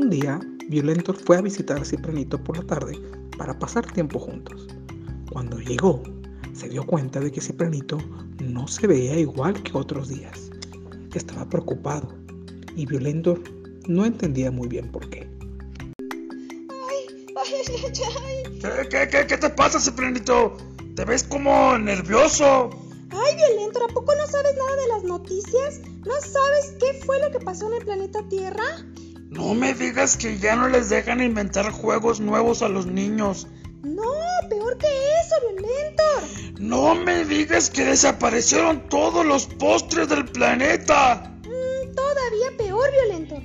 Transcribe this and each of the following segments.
Un día, Violentor fue a visitar a Cipranito por la tarde para pasar tiempo juntos. Cuando llegó, se dio cuenta de que Cipranito no se veía igual que otros días. Estaba preocupado y Violentor no entendía muy bien por qué. Ay, ay, ay, ay. ¿Qué, qué, qué, qué te pasa, Cipranito? ¿Te ves como nervioso? Ay, Violentor, ¿a poco no sabes nada de las noticias? ¿No sabes qué fue lo que pasó en el planeta Tierra? No me digas que ya no les dejan inventar juegos nuevos a los niños. No, peor que eso, Violentor. No me digas que desaparecieron todos los postres del planeta. Mm, todavía peor, Violentor.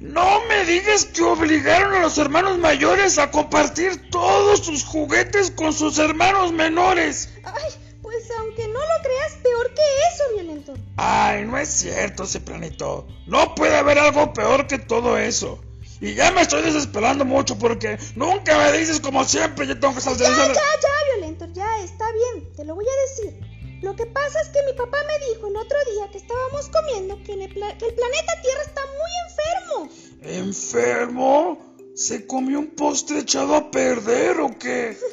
No me digas que obligaron a los hermanos mayores a compartir todos sus juguetes con sus hermanos menores. Ay, pues aunque no lo creas, peor que eso, Violentor. Ay, no es cierto, Cipranito. No puede haber algo peor que todo eso. Y ya me estoy desesperando mucho porque nunca me dices como siempre, yo tengo que. Ya, ya, ya, Violentor, ya, está bien, te lo voy a decir. Lo que pasa es que mi papá me dijo el otro día que estábamos comiendo que, en el, pla- que el planeta Tierra está muy enfermo. ¿Enfermo? ¿Se comió un postre echado a perder o qué?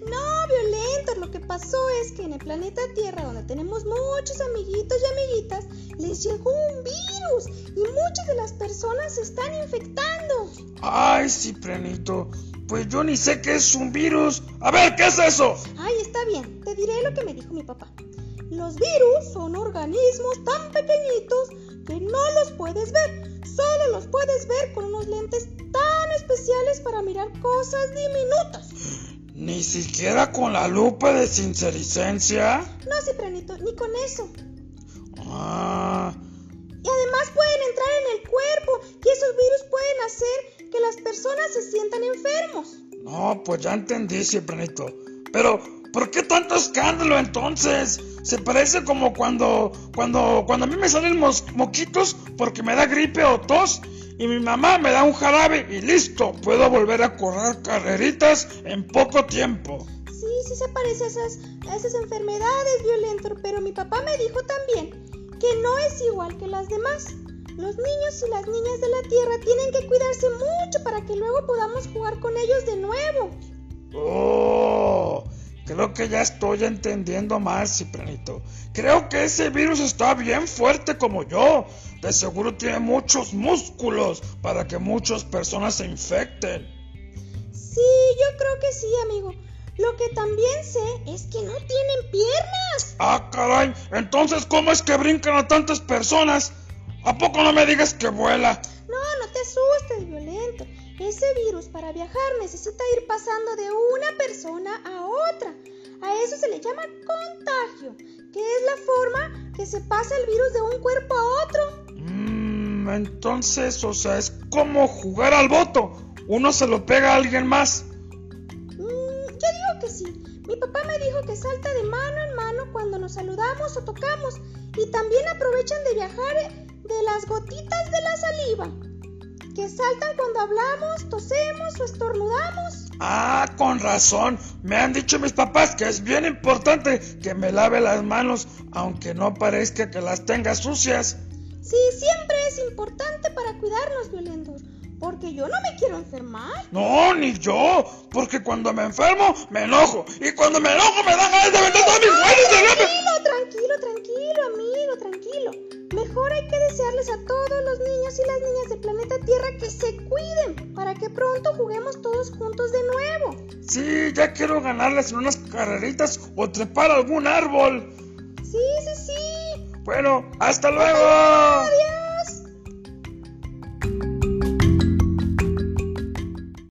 No, Violentor, lo que pasó es que en el planeta Tierra, donde tenemos muchos amiguitos y amiguitas, les llegó un virus y muchas de las personas se están infectando. Ay, Cipranito, pues yo ni sé qué es un virus. A ver, ¿qué es eso? Ay, está bien, te diré lo que me dijo mi papá. Los virus son organismos tan pequeñitos que no los puedes ver. Solo los puedes ver con unos lentes tan especiales para mirar cosas diminutas. Ni siquiera con la lupa de sincericencia. No, Cipranito, ni con eso. Ah, Y además pueden entrar en el cuerpo y esos virus pueden hacer que las personas se sientan enfermos. no, pues ya entendí, Cipranito. Pero, ¿por qué tanto escándalo entonces? Se parece como cuando, cuando, cuando a mí me salen mos- moquitos porque me da gripe o tos y mi mamá me da un jarabe y listo, puedo volver a correr carreritas en poco tiempo. Sí, sí se parece a esas, a esas enfermedades, Violentor, pero mi papá me dijo también que no es igual que las demás. Los niños y las niñas de la Tierra tienen que cuidarse mucho para que luego podamos jugar con ellos de nuevo. Oh, creo que ya estoy entendiendo más, Cipranito. Creo que ese virus está bien fuerte como yo. De seguro tiene muchos músculos para que muchas personas se infecten. Sí, yo creo que sí, amigo. Lo que también sé es que no tienen piernas. Ah, caray. Entonces, ¿cómo es que brincan a tantas personas? ¿A poco no me digas que vuela? Ese virus para viajar necesita ir pasando de una persona a otra. A eso se le llama contagio, que es la forma que se pasa el virus de un cuerpo a otro. Mmm, entonces, o sea, es como jugar al voto. Uno se lo pega a alguien más. Mm, yo digo que sí. Mi papá me dijo que salta de mano en mano cuando nos saludamos o tocamos y también aprovechan de viajar de las gotitas de la saliva, que saltan cuando hablamos, tosemos o estornudamos. Ah, con razón. Me han dicho mis papás que es bien importante que me lave las manos, aunque no parezca que las tenga sucias. Sí, siempre es importante para cuidarnos, Violentor, porque yo no me quiero enfermar. No, ni yo, porque cuando me enfermo me enojo y cuando me enojo me dan ganas de vender todos mis juguetes de niños y las niñas del planeta Tierra que se cuiden para que pronto juguemos todos juntos de nuevo. Sí, ya quiero ganarles en unas carreritas o trepar algún árbol. Sí, sí, sí. Bueno, hasta luego. Adiós.